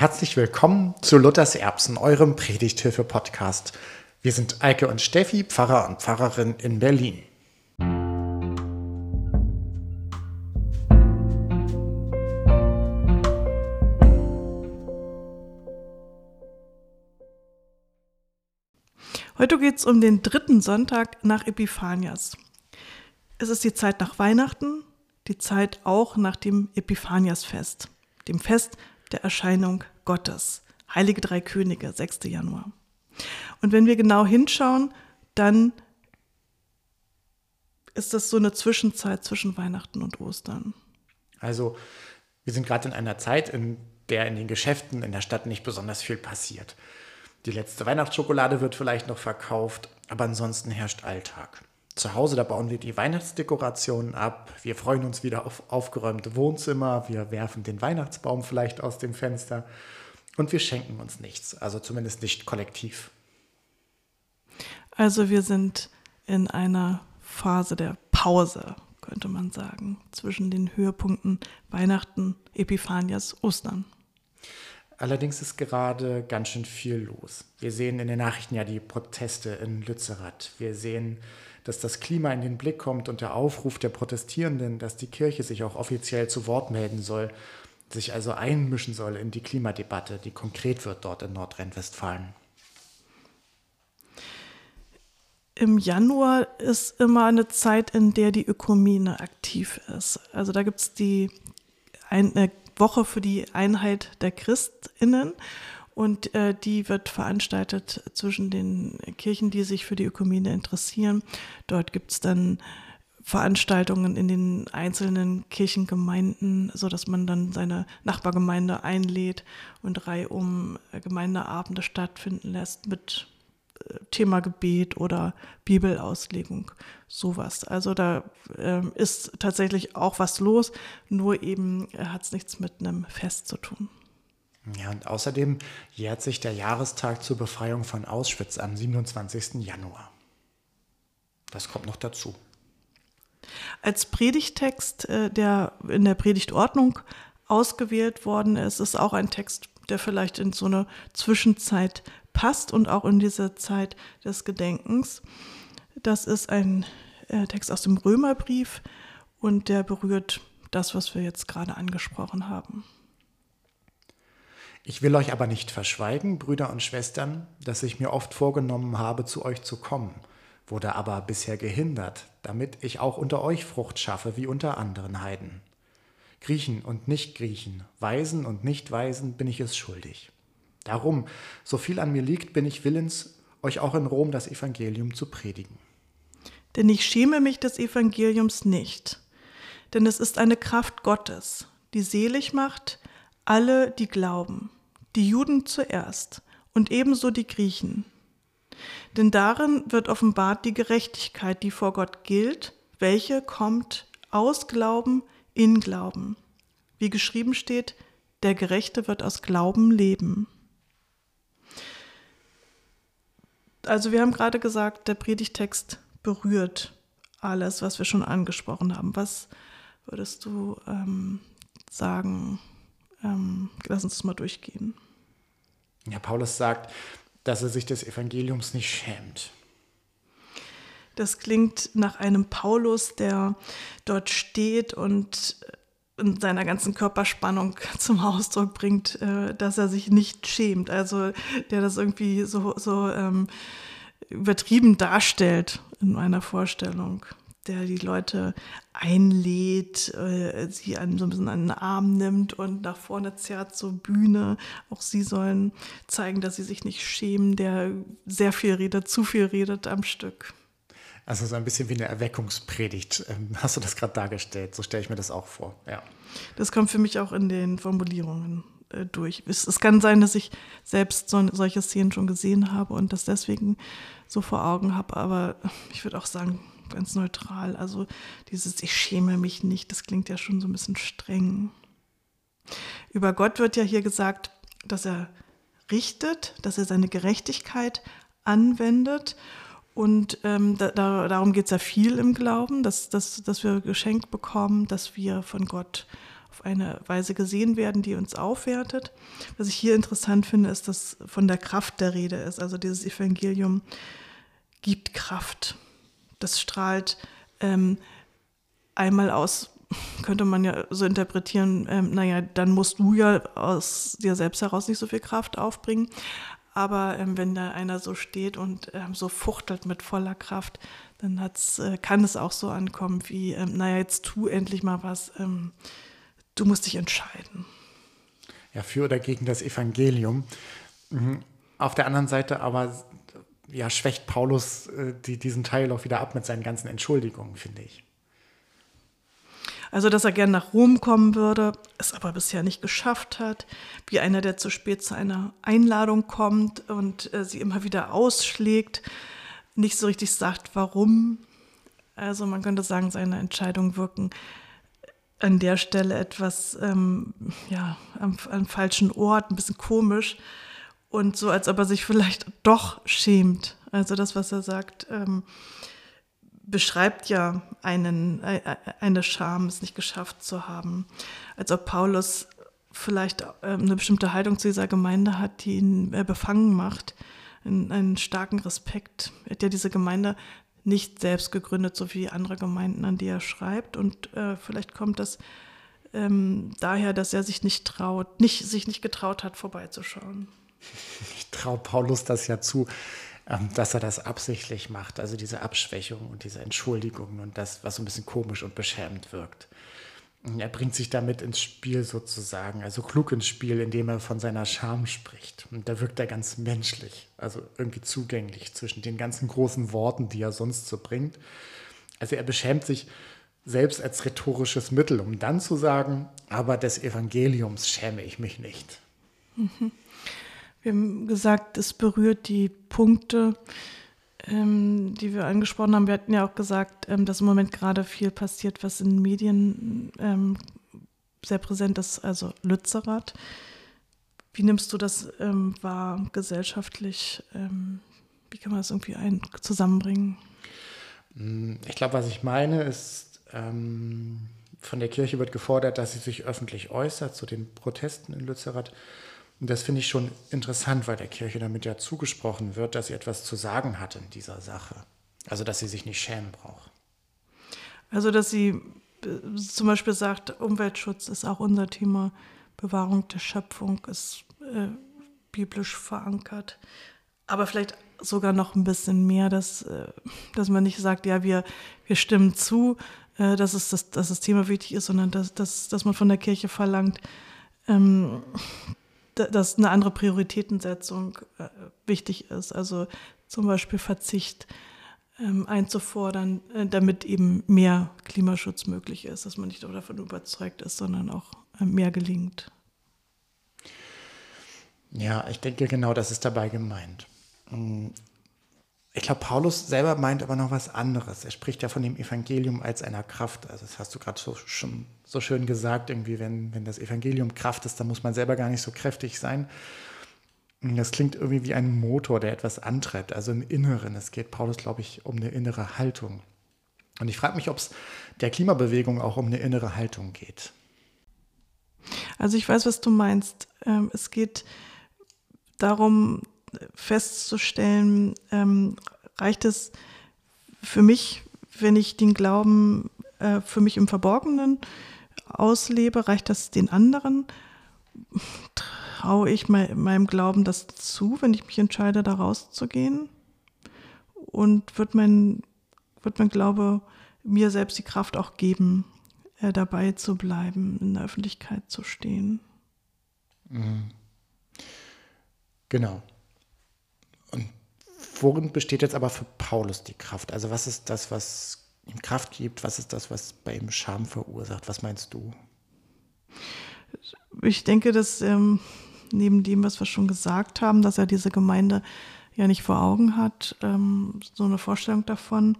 Herzlich willkommen zu Luthers Erbsen, eurem Predigthilfe-Podcast. Wir sind Eike und Steffi, Pfarrer und Pfarrerin in Berlin. Heute geht es um den dritten Sonntag nach Epiphanias. Es ist die Zeit nach Weihnachten, die Zeit auch nach dem Epiphaniasfest, dem Fest der Erscheinung Gottes. Heilige Drei Könige, 6. Januar. Und wenn wir genau hinschauen, dann ist das so eine Zwischenzeit zwischen Weihnachten und Ostern. Also wir sind gerade in einer Zeit, in der in den Geschäften in der Stadt nicht besonders viel passiert. Die letzte Weihnachtsschokolade wird vielleicht noch verkauft, aber ansonsten herrscht Alltag. Zu Hause, da bauen wir die Weihnachtsdekorationen ab. Wir freuen uns wieder auf aufgeräumte Wohnzimmer. Wir werfen den Weihnachtsbaum vielleicht aus dem Fenster. Und wir schenken uns nichts, also zumindest nicht kollektiv. Also wir sind in einer Phase der Pause, könnte man sagen, zwischen den Höhepunkten Weihnachten, Epiphanias, Ostern. Allerdings ist gerade ganz schön viel los. Wir sehen in den Nachrichten ja die Proteste in Lützerath. Wir sehen dass das Klima in den Blick kommt und der Aufruf der Protestierenden, dass die Kirche sich auch offiziell zu Wort melden soll, sich also einmischen soll in die Klimadebatte, die konkret wird dort in Nordrhein-Westfalen. Im Januar ist immer eine Zeit, in der die Ökumene aktiv ist. Also da gibt es die eine Woche für die Einheit der Christinnen und äh, die wird veranstaltet zwischen den Kirchen, die sich für die Ökumene interessieren. Dort gibt es dann Veranstaltungen in den einzelnen Kirchengemeinden, sodass man dann seine Nachbargemeinde einlädt und reihum äh, Gemeindeabende stattfinden lässt mit äh, Thema Gebet oder Bibelauslegung, sowas. Also da äh, ist tatsächlich auch was los, nur eben äh, hat es nichts mit einem Fest zu tun. Ja, und außerdem jährt sich der Jahrestag zur Befreiung von Auschwitz am 27. Januar. Das kommt noch dazu. Als Predigtext, äh, der in der Predigtordnung ausgewählt worden ist, ist auch ein Text, der vielleicht in so eine Zwischenzeit passt und auch in diese Zeit des Gedenkens. Das ist ein äh, Text aus dem Römerbrief und der berührt das, was wir jetzt gerade angesprochen haben. Ich will euch aber nicht verschweigen, Brüder und Schwestern, dass ich mir oft vorgenommen habe, zu euch zu kommen, wurde aber bisher gehindert, damit ich auch unter euch Frucht schaffe wie unter anderen Heiden. Griechen und Nicht-Griechen, Weisen und Nicht-Weisen bin ich es schuldig. Darum, so viel an mir liegt, bin ich willens, euch auch in Rom das Evangelium zu predigen. Denn ich schäme mich des Evangeliums nicht, denn es ist eine Kraft Gottes, die selig macht, alle, die glauben, die Juden zuerst und ebenso die Griechen. Denn darin wird offenbart die Gerechtigkeit, die vor Gott gilt, welche kommt aus Glauben in Glauben. Wie geschrieben steht, der Gerechte wird aus Glauben leben. Also wir haben gerade gesagt, der Predigtext berührt alles, was wir schon angesprochen haben. Was würdest du ähm, sagen? Ähm, lass uns das mal durchgehen. Ja, Paulus sagt, dass er sich des Evangeliums nicht schämt. Das klingt nach einem Paulus, der dort steht und in seiner ganzen Körperspannung zum Ausdruck bringt, äh, dass er sich nicht schämt. Also der das irgendwie so, so ähm, übertrieben darstellt in meiner Vorstellung der die Leute einlädt, äh, sie an, so ein bisschen an den Arm nimmt und nach vorne zerrt zur Bühne. Auch sie sollen zeigen, dass sie sich nicht schämen, der sehr viel redet, zu viel redet am Stück. Also so ein bisschen wie eine Erweckungspredigt. Ähm, hast du das gerade dargestellt? So stelle ich mir das auch vor. Ja. Das kommt für mich auch in den Formulierungen äh, durch. Es, es, kann sein, dass ich selbst so, solche Szenen schon gesehen habe und das deswegen so vor Augen habe, aber ich würde auch sagen, ganz neutral. Also dieses Ich schäme mich nicht, das klingt ja schon so ein bisschen streng. Über Gott wird ja hier gesagt, dass er richtet, dass er seine Gerechtigkeit anwendet. Und ähm, da, darum geht es ja viel im Glauben, dass, dass, dass wir geschenkt bekommen, dass wir von Gott auf eine Weise gesehen werden, die uns aufwertet. Was ich hier interessant finde, ist, dass von der Kraft der Rede ist. Also dieses Evangelium gibt Kraft. Das strahlt ähm, einmal aus, könnte man ja so interpretieren, ähm, naja, dann musst du ja aus dir selbst heraus nicht so viel Kraft aufbringen. Aber ähm, wenn da einer so steht und ähm, so fuchtelt mit voller Kraft, dann hat's, äh, kann es auch so ankommen wie, ähm, naja, jetzt tu endlich mal was, ähm, du musst dich entscheiden. Ja, für oder gegen das Evangelium. Mhm. Auf der anderen Seite aber ja, schwächt Paulus äh, die, diesen Teil auch wieder ab mit seinen ganzen Entschuldigungen, finde ich. Also, dass er gern nach Rom kommen würde, es aber bisher nicht geschafft hat, wie einer, der zu spät zu einer Einladung kommt und äh, sie immer wieder ausschlägt, nicht so richtig sagt, warum. Also, man könnte sagen, seine Entscheidungen wirken an der Stelle etwas ähm, ja, am, am falschen Ort, ein bisschen komisch und so, als ob er sich vielleicht doch schämt. Also das, was er sagt, ähm, beschreibt ja einen, äh, eine Scham, es nicht geschafft zu haben. Als ob Paulus vielleicht ähm, eine bestimmte Haltung zu dieser Gemeinde hat, die ihn äh, befangen macht, einen, einen starken Respekt. Er hat ja diese Gemeinde nicht selbst gegründet, so wie andere Gemeinden, an die er schreibt. Und äh, vielleicht kommt das ähm, daher, dass er sich nicht traut, nicht, sich nicht getraut hat, vorbeizuschauen. Ich traue Paulus das ja zu, ähm, dass er das absichtlich macht, also diese Abschwächung und diese Entschuldigungen und das, was so ein bisschen komisch und beschämend wirkt. Er bringt sich damit ins Spiel sozusagen, also klug ins Spiel, indem er von seiner Scham spricht. Und da wirkt er ganz menschlich, also irgendwie zugänglich zwischen den ganzen großen Worten, die er sonst so bringt. Also er beschämt sich selbst als rhetorisches Mittel, um dann zu sagen, aber des Evangeliums schäme ich mich nicht. Mhm. Wir haben gesagt, es berührt die Punkte, ähm, die wir angesprochen haben. Wir hatten ja auch gesagt, ähm, dass im Moment gerade viel passiert, was in Medien ähm, sehr präsent ist, also Lützerath. Wie nimmst du das ähm, wahr gesellschaftlich? Ähm, wie kann man das irgendwie ein zusammenbringen? Ich glaube, was ich meine, ist, ähm, von der Kirche wird gefordert, dass sie sich öffentlich äußert zu den Protesten in Lützerath. Und das finde ich schon interessant, weil der Kirche damit ja zugesprochen wird, dass sie etwas zu sagen hat in dieser Sache. Also, dass sie sich nicht schämen braucht. Also, dass sie äh, zum Beispiel sagt, Umweltschutz ist auch unser Thema, Bewahrung der Schöpfung ist äh, biblisch verankert. Aber vielleicht sogar noch ein bisschen mehr, dass, äh, dass man nicht sagt, ja, wir, wir stimmen zu, äh, dass, es das, dass das Thema wichtig ist, sondern dass, dass, dass man von der Kirche verlangt, ähm, dass eine andere Prioritätensetzung äh, wichtig ist. Also zum Beispiel Verzicht ähm, einzufordern, äh, damit eben mehr Klimaschutz möglich ist, dass man nicht nur davon überzeugt ist, sondern auch äh, mehr gelingt. Ja, ich denke genau, das ist dabei gemeint. Ich glaube, Paulus selber meint aber noch was anderes. Er spricht ja von dem Evangelium als einer Kraft. Also das hast du gerade so, so schön gesagt, irgendwie, wenn, wenn das Evangelium Kraft ist, dann muss man selber gar nicht so kräftig sein. Das klingt irgendwie wie ein Motor, der etwas antreibt, also im Inneren. Es geht Paulus, glaube ich, um eine innere Haltung. Und ich frage mich, ob es der Klimabewegung auch um eine innere Haltung geht. Also ich weiß, was du meinst. Ähm, es geht darum, festzustellen, ähm, reicht es für mich, wenn ich den Glauben äh, für mich im Verborgenen auslebe, reicht das den anderen? Traue ich meinem Glauben das zu, wenn ich mich entscheide, da rauszugehen? Und wird mein, wird mein Glaube mir selbst die Kraft auch geben, äh, dabei zu bleiben, in der Öffentlichkeit zu stehen? Mhm. Genau. Worin besteht jetzt aber für Paulus die Kraft? Also was ist das, was ihm Kraft gibt? Was ist das, was bei ihm Scham verursacht? Was meinst du? Ich denke, dass ähm, neben dem, was wir schon gesagt haben, dass er diese Gemeinde ja nicht vor Augen hat, ähm, so eine Vorstellung davon,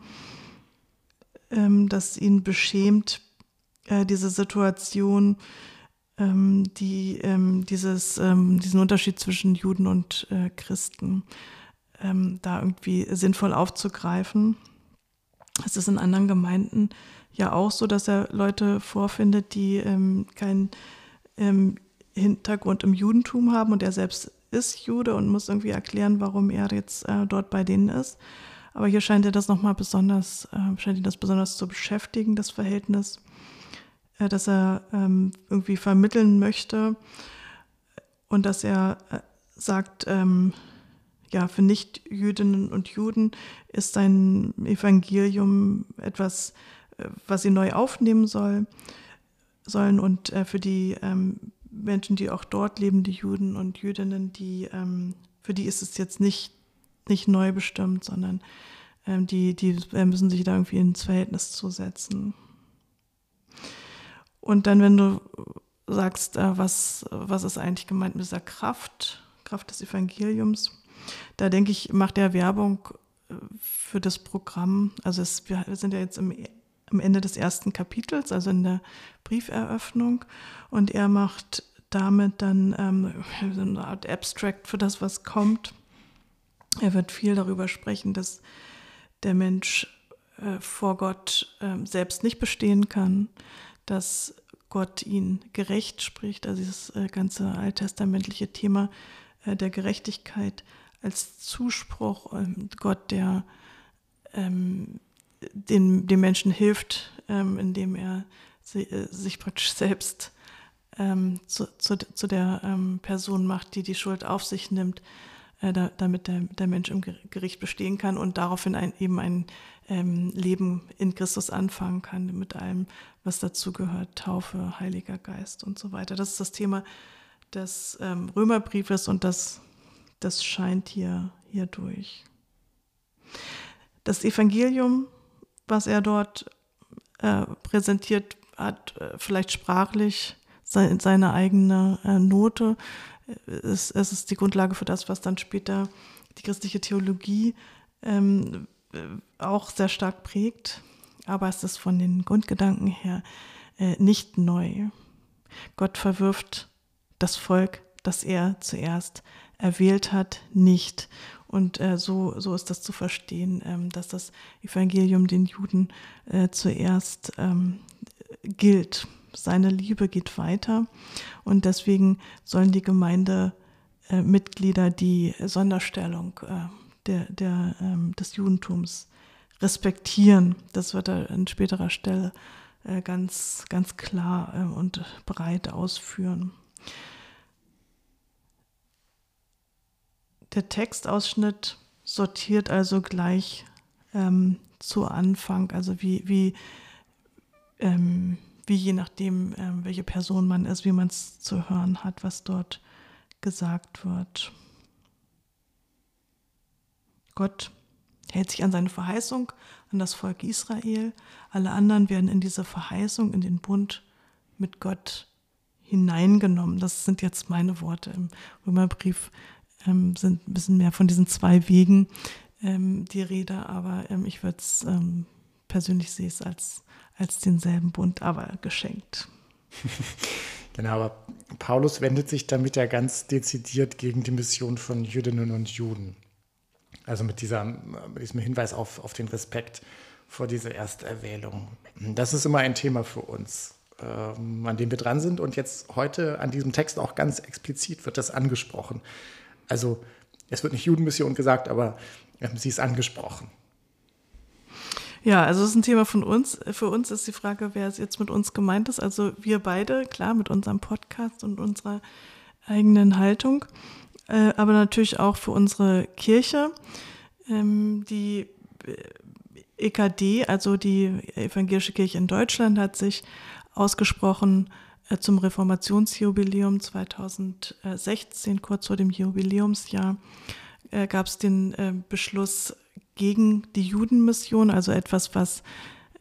ähm, dass ihn beschämt äh, diese Situation, ähm, die ähm, dieses, ähm, diesen Unterschied zwischen Juden und äh, Christen ähm, da irgendwie sinnvoll aufzugreifen. Es ist in anderen Gemeinden ja auch so, dass er Leute vorfindet, die ähm, keinen ähm, Hintergrund im Judentum haben und er selbst ist Jude und muss irgendwie erklären, warum er jetzt äh, dort bei denen ist. Aber hier scheint er das nochmal besonders, äh, scheint ihn das besonders zu beschäftigen, das Verhältnis, äh, dass er ähm, irgendwie vermitteln möchte und dass er äh, sagt, ähm, ja, für Nicht-Jüdinnen und Juden ist sein Evangelium etwas, äh, was sie neu aufnehmen soll, sollen und äh, für die ähm, Menschen, die auch dort leben, die Juden und Jüdinnen, die, ähm, für die ist es jetzt nicht, nicht neu bestimmt, sondern ähm, die, die äh, müssen sich da irgendwie ins Verhältnis zusetzen. Und dann, wenn du sagst, äh, was, was ist eigentlich gemeint mit dieser Kraft, Kraft des Evangeliums, da denke ich, macht er Werbung äh, für das Programm. Also es, wir sind ja jetzt im, am Ende des ersten Kapitels, also in der Brieferöffnung. Und er macht damit dann ähm, so eine Art Abstract für das, was kommt. Er wird viel darüber sprechen, dass der Mensch äh, vor Gott äh, selbst nicht bestehen kann, dass Gott ihn gerecht spricht, also dieses äh, ganze alttestamentliche Thema äh, der Gerechtigkeit als Zuspruch, ähm, Gott, der ähm, den, dem Menschen hilft, ähm, indem er si, äh, sich praktisch selbst ähm, zu, zu, zu, der ähm, Person macht, die die Schuld auf sich nimmt, äh, da, damit der, der Mensch im Gericht bestehen kann und daraufhin ein, eben ein ähm, Leben in Christus anfangen kann, mit allem, was dazu gehört, Taufe, Heiliger Geist und so weiter. Das ist das Thema des Römerbriefes und das, das scheint hier, hier durch. Das Evangelium, was er dort äh, präsentiert, hat äh, vielleicht sprachlich seine eigene äh, Note. Es, ist die Grundlage für das, was dann später die christliche Theologie ähm, äh, auch sehr stark prägt. Aber es ist von den Grundgedanken her nicht neu. Gott verwirft das Volk, das er zuerst erwählt hat, nicht. Und äh, so, so ist das zu verstehen, ähm, dass das Evangelium den Juden äh, zuerst ähm, gilt seine Liebe geht weiter und deswegen sollen die Gemeindemitglieder äh, die Sonderstellung äh, der, der, ähm, des Judentums respektieren. Das wird er an späterer Stelle äh, ganz, ganz klar äh, und breit ausführen. Der Textausschnitt sortiert also gleich ähm, zu Anfang, also wie, wie ähm, wie je nachdem, äh, welche Person man ist, wie man es zu hören hat, was dort gesagt wird. Gott hält sich an seine Verheißung, an das Volk Israel. Alle anderen werden in diese Verheißung, in den Bund mit Gott hineingenommen. Das sind jetzt meine Worte. Im Römerbrief ähm, sind ein bisschen mehr von diesen zwei Wegen ähm, die Rede, aber ähm, ich würde es ähm, persönlich sehe es als als denselben Bund, aber geschenkt. genau, aber Paulus wendet sich damit ja ganz dezidiert gegen die Mission von Jüdinnen und Juden. Also mit, dieser, mit diesem Hinweis auf, auf den Respekt vor dieser Ersterwählung. Das ist immer ein Thema für uns, ähm, an dem wir dran sind. Und jetzt heute an diesem Text auch ganz explizit wird das angesprochen. Also es wird nicht Judenmission gesagt, aber ähm, sie ist angesprochen. Ja, also es ist ein Thema von uns. Für uns ist die Frage, wer jetzt mit uns gemeint ist. Also wir beide, klar, mit unserem Podcast und unserer eigenen Haltung, äh, aber natürlich auch für unsere Kirche. Ähm, die EKD, also die Evangelische Kirche in Deutschland, hat sich ausgesprochen äh, zum Reformationsjubiläum 2016, kurz vor dem Jubiläumsjahr, äh, gab es den äh, Beschluss, gegen die Judenmission, also etwas, was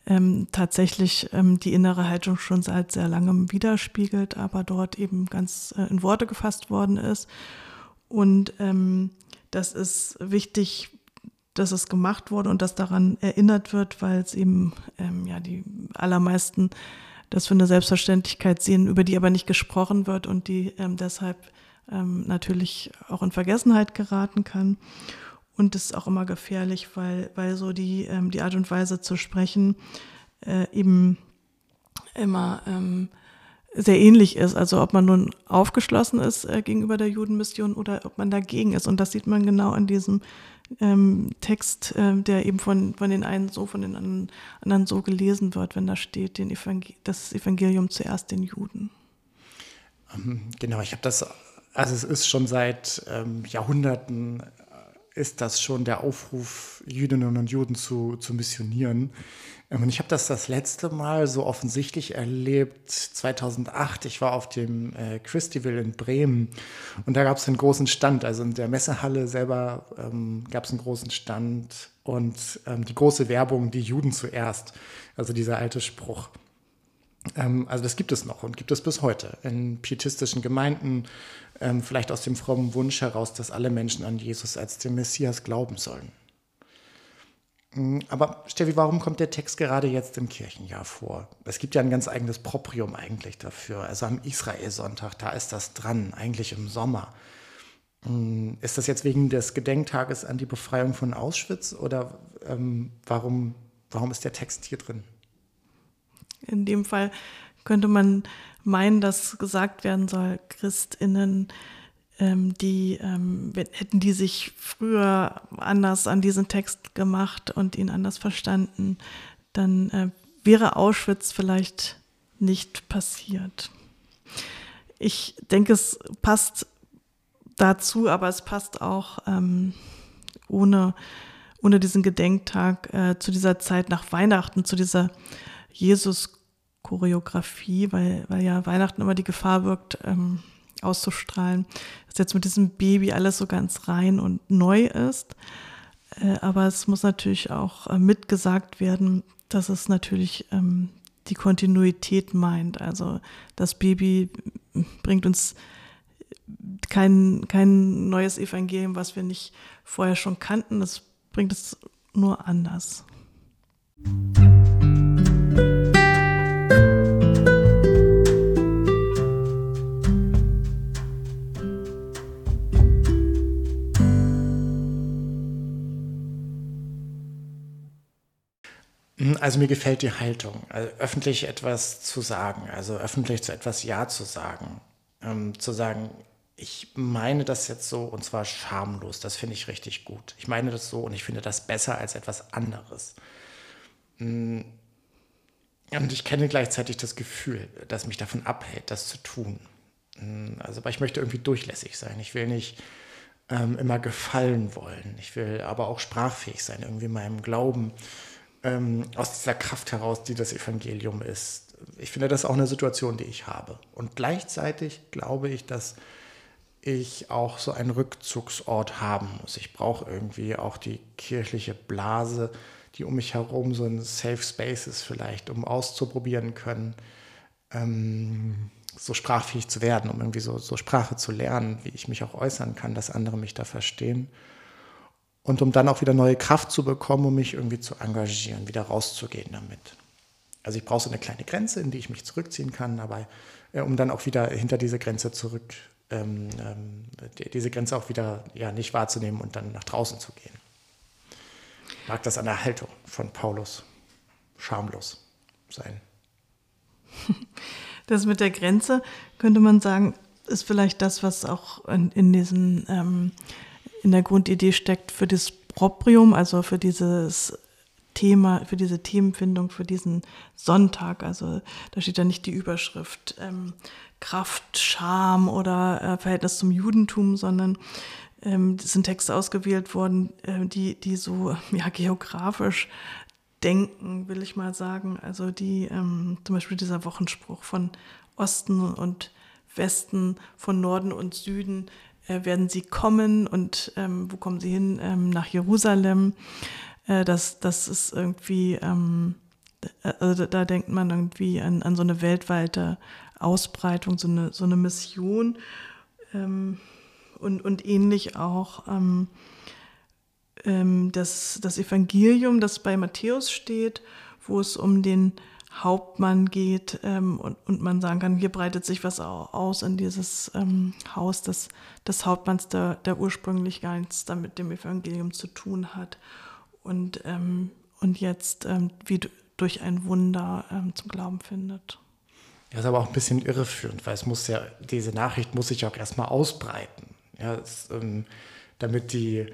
ähm, tatsächlich ähm, die innere Haltung schon seit sehr langem widerspiegelt, aber dort eben ganz äh, in Worte gefasst worden ist. Und ähm, das ist wichtig, dass es gemacht wurde und dass daran erinnert wird, weil es eben ja die allermeisten das für eine Selbstverständlichkeit sehen, über die aber nicht gesprochen wird und die ähm, deshalb ähm, natürlich auch in Vergessenheit geraten kann. Und das ist auch immer gefährlich, weil, weil so die, ähm, die Art und Weise zu sprechen äh, eben immer ähm, sehr ähnlich ist. Also ob man nun aufgeschlossen ist äh, gegenüber der Judenmission oder ob man dagegen ist. Und das sieht man genau an diesem ähm, Text, äh, der eben von, von den einen so, von den anderen, anderen so gelesen wird, wenn da steht, den Evangel das Evangelium zuerst den Juden. Ähm, genau, ich habe das, also es ist schon seit ähm, Jahrhunderten ist das schon der Aufruf, Jüdinnen und Juden zu, zu missionieren. Ähm, und ich habe das das letzte Mal so offensichtlich erlebt 2008. Ich war auf dem äh, Christival in Bremen und da gab es einen großen Stand. Also in der Messehalle selber ähm, gab es einen großen Stand und ähm, die große Werbung, die Juden zuerst. Also dieser alte Spruch. Ähm, also das gibt es noch und gibt es bis heute in pietistischen Gemeinden, ähm, vielleicht aus dem frommen Wunsch heraus, dass alle Menschen an Jesus als den Messias glauben sollen. Mm, aber Steffi, warum kommt der Text gerade jetzt im Kirchenjahr vor? Es gibt ja ein ganz eigenes Proprium eigentlich dafür. Also am Israelsonntag, da ist das dran, eigentlich im Sommer. Mm, ist das jetzt wegen des Gedenktages an die Befreiung von Auschwitz oder ähm, warum, warum ist der Text hier drin? In dem Fall könnte man meinen, dass gesagt werden soll, Christinnen ähm, die ähm, hätten die sich früher anders an diesen Text gemacht und ihn anders verstanden, dann äh, wäre Auschwitz vielleicht nicht passiert. Ich denke, es passt dazu, aber es passt auch ähm, ohne, ohne diesen Gedenktag äh, zu dieser Zeit nach Weihnachten, zu dieser Jesus-Choreografie, weil, weil ja Weihnachten immer die Gefahr wirkt, ähm, auszustrahlen, dass jetzt mit diesem Baby alles so ganz rein und neu ist. Äh, aber es muss natürlich auch äh, mitgesagt werden, dass es natürlich ähm, die Kontinuität meint. Also das Baby bringt uns kein, kein neues Evangelium, was wir nicht vorher schon kannten. Das bringt es nur anders. Also mir gefällt die Haltung, also öffentlich etwas zu sagen, also öffentlich zu etwas Ja zu sagen. Ähm, zu sagen, ich meine das jetzt so und zwar schamlos, das finde ich richtig gut. Ich meine das so und ich finde das besser als etwas anderes. Hm, und ich kenne gleichzeitig das Gefühl, das mich davon abhält, das zu tun. Hm, also, aber ich möchte irgendwie durchlässig sein. Ich will nicht ähm, immer gefallen wollen. Ich will aber auch sprachfähig sein, irgendwie meinem Glauben ähm, aus dieser Kraft heraus, die das Evangelium ist. Ich finde das auch eine Situation, die ich habe. Und gleichzeitig glaube ich, dass ich auch so einen Rückzugsort haben muss. Ich brauche irgendwie auch die kirchliche Blase, die um mich herum so ein Safe Space ist vielleicht, um auszuprobieren können, ähm, so sprachfähig zu werden, um irgendwie so, so Sprache zu lernen, wie ich mich auch äußern kann, dass andere mich da verstehen und um dann auch wieder neue Kraft zu bekommen, um mich irgendwie zu engagieren, wieder rauszugehen damit. Also ich brauche so eine kleine Grenze, in die ich mich zurückziehen kann, aber äh, um dann auch wieder hinter diese Grenze zurück, ähm, ähm, diese Grenze auch wieder ja, nicht wahrzunehmen und dann nach draußen zu gehen. Mag das an der Haltung von Paulus. Schamlos sein. Das mit der Grenze, könnte man sagen, ist vielleicht das, was auch in, in diesen ähm, in der Grundidee steckt für das Proprium, also für dieses Thema, für diese Themenfindung, für diesen Sonntag. Also da steht ja nicht die Überschrift ähm, Kraft, Scham oder äh, Verhältnis zum Judentum, sondern ähm, sind Texte ausgewählt worden, äh, die, die so ja, geografisch denken, will ich mal sagen. Also die, ähm, zum Beispiel dieser Wochenspruch von Osten und Westen, von Norden und Süden, äh, werden sie kommen und ähm, wo kommen sie hin? Ähm, nach Jerusalem. Äh, das, das ist irgendwie, ähm, also da denkt man irgendwie an, an so eine weltweite Ausbreitung, so eine, so eine Mission. Ähm, und, und ähnlich auch ähm, ähm, das, das Evangelium, das bei Matthäus steht, wo es um den Hauptmann geht ähm, und, und man sagen kann, hier breitet sich was aus in dieses ähm, Haus des, des Hauptmanns, der, der ursprünglich gar nichts damit dem Evangelium zu tun hat. Und, ähm, und jetzt, ähm, wie durch ein Wunder ähm, zum Glauben findet. Ja, ist aber auch ein bisschen irreführend, weil es muss ja, diese Nachricht muss sich auch erstmal ausbreiten. Ja, es, ähm, damit die,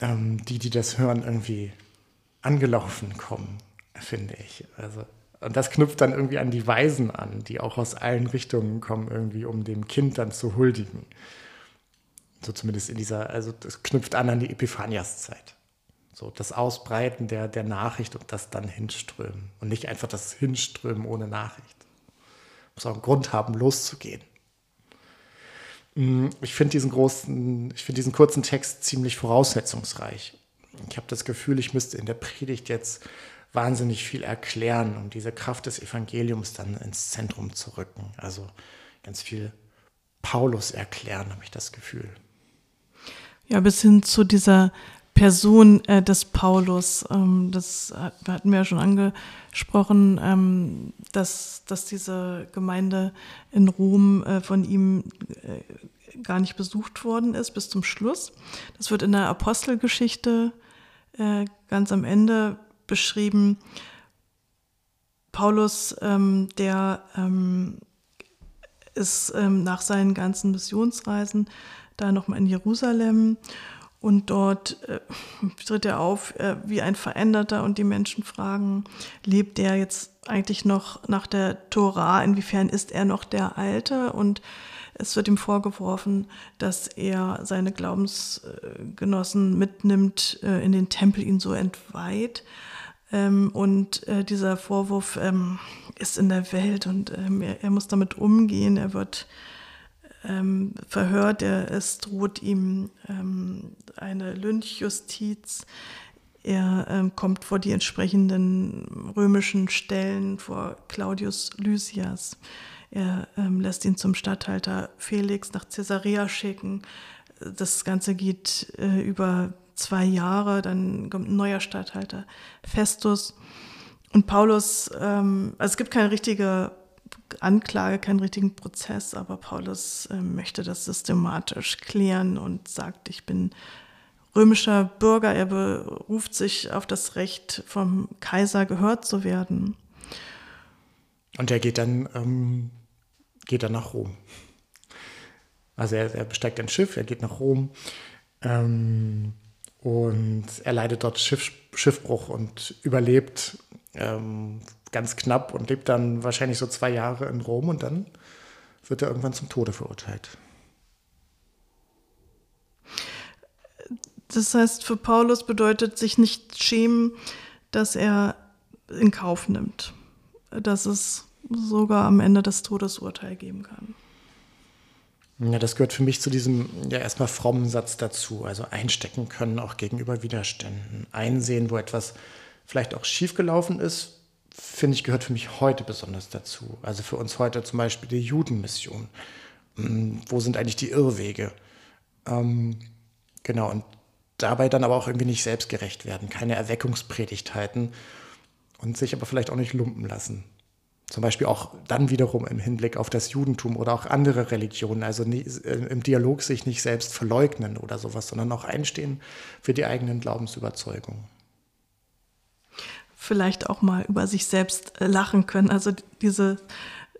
ähm, die, die das hören, irgendwie angelaufen kommen, finde ich. Also, und das knüpft dann irgendwie an die Weisen an, die auch aus allen Richtungen kommen, irgendwie, um dem Kind dann zu huldigen. So zumindest in dieser, also das knüpft an an die Epiphaniaszeit. So das Ausbreiten der, der Nachricht und das dann hinströmen. Und nicht einfach das Hinströmen ohne Nachricht. Muss auch einen Grund haben, loszugehen. Mm, ich finde diesen großen, ich finde diesen kurzen Text ziemlich voraussetzungsreich. Ich habe das Gefühl, ich müsste in der Predigt jetzt wahnsinnig viel erklären, um diese Kraft des Evangeliums dann ins Zentrum zu rücken. Also ganz viel Paulus erklären, habe ich das Gefühl. Ja, bis hin zu dieser Person äh, des Paulus. Ähm, das hatten wir ja schon angesprochen, ähm, dass, dass diese Gemeinde in Rom äh, von ihm äh, gar nicht besucht worden ist bis zum Schluss. Das wird in der Apostelgeschichte äh, ganz am Ende beschrieben. Paulus, ähm, der ähm, ist ähm, nach seinen ganzen Missionsreisen da nochmal in Jerusalem und dort äh, tritt er auf äh, wie ein Veränderter und die Menschen fragen, lebt er jetzt eigentlich noch nach der Tora? Inwiefern ist er noch der Alte? Und es wird ihm vorgeworfen, dass er seine Glaubensgenossen mitnimmt äh, in den Tempel, ihn so entweiht. Ähm, und äh, dieser Vorwurf ähm, ist in der Welt und ähm, er, er muss damit umgehen. Er wird ähm, verhört. Er, es droht ihm ähm, eine Lynchjustiz. Er ähm, kommt vor die entsprechenden römischen Stellen, vor Claudius Lysias. Er ähm, lässt ihn zum Statthalter Felix nach Caesarea schicken. Das Ganze geht äh, über zwei Jahre. Dann kommt ein neuer Statthalter, Festus. Und Paulus, ähm, also es gibt keine richtige Anklage, keinen richtigen Prozess, aber Paulus äh, möchte das systematisch klären und sagt, ich bin römischer Bürger, er beruft sich auf das Recht, vom Kaiser gehört zu werden. Und er geht dann, ähm, geht dann nach Rom. Also er, er, besteigt ein Schiff, er geht nach Rom ähm, und er leidet dort Schiff, Schiffbruch und überlebt ähm, ganz knapp und lebt dann wahrscheinlich so zwei Jahre in Rom und dann wird er irgendwann zum Tode verurteilt. Das heißt, für Paulus bedeutet sich nicht schämen, dass er in Kauf nimmt, dass es sogar am Ende das Todesurteil geben kann. Ja, das gehört für mich zu diesem ja erstmal frommen Satz dazu. Also einstecken können auch gegenüber Widerständen. Einsehen, wo etwas vielleicht auch schiefgelaufen ist, finde ich, gehört für mich heute besonders dazu. Also für uns heute zum Beispiel die Judenmission. Hm, wo sind eigentlich die Irrwege? Ähm, genau, und dabei dann aber auch irgendwie nicht selbstgerecht werden, keine Erweckungspredigt halten und sich aber vielleicht auch nicht lumpen lassen. Zum Beispiel auch dann wiederum im Hinblick auf das Judentum oder auch andere Religionen, also äh, im Dialog sich nicht selbst verleugnen oder sowas, sondern auch einstehen für die eigenen Glaubensüberzeugungen vielleicht auch mal über sich selbst äh, lachen können. Also diese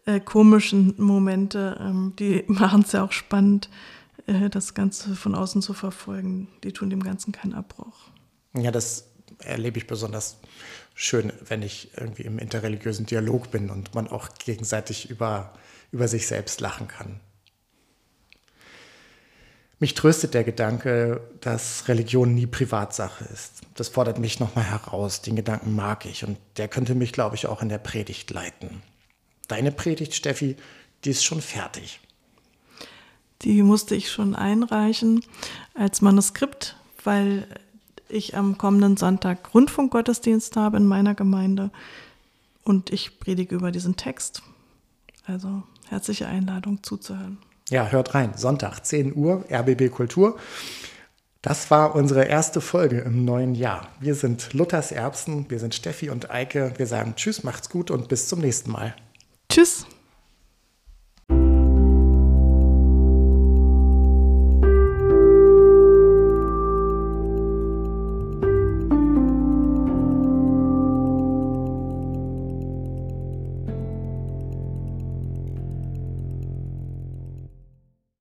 äh, komischen Momente, ähm, die machen es ja auch spannend, äh, das Ganze von außen zu verfolgen. Die tun dem Ganzen keinen Abbruch. Ja, das erlebe ich besonders schön, wenn ich irgendwie im interreligiösen Dialog bin und man auch gegenseitig über, über sich selbst lachen kann. Mich tröstet der Gedanke, dass Religion nie Privatsache ist. Das fordert mich nochmal heraus. Den Gedanken mag ich und der könnte mich, glaube ich, auch in der Predigt leiten. Deine Predigt, Steffi, die ist schon fertig. Die musste ich schon einreichen als Manuskript, weil ich am kommenden Sonntag Rundfunkgottesdienst habe in meiner Gemeinde und ich predige über diesen Text. Also herzliche Einladung zuzuhören. Ja, hört rein. Sonntag, 10 Uhr, RBB Kultur. Das war unsere erste Folge im neuen Jahr. Wir sind Luthers Erbsen, wir sind Steffi und Eike. Wir sagen Tschüss, macht's gut und bis zum nächsten Mal. Tschüss.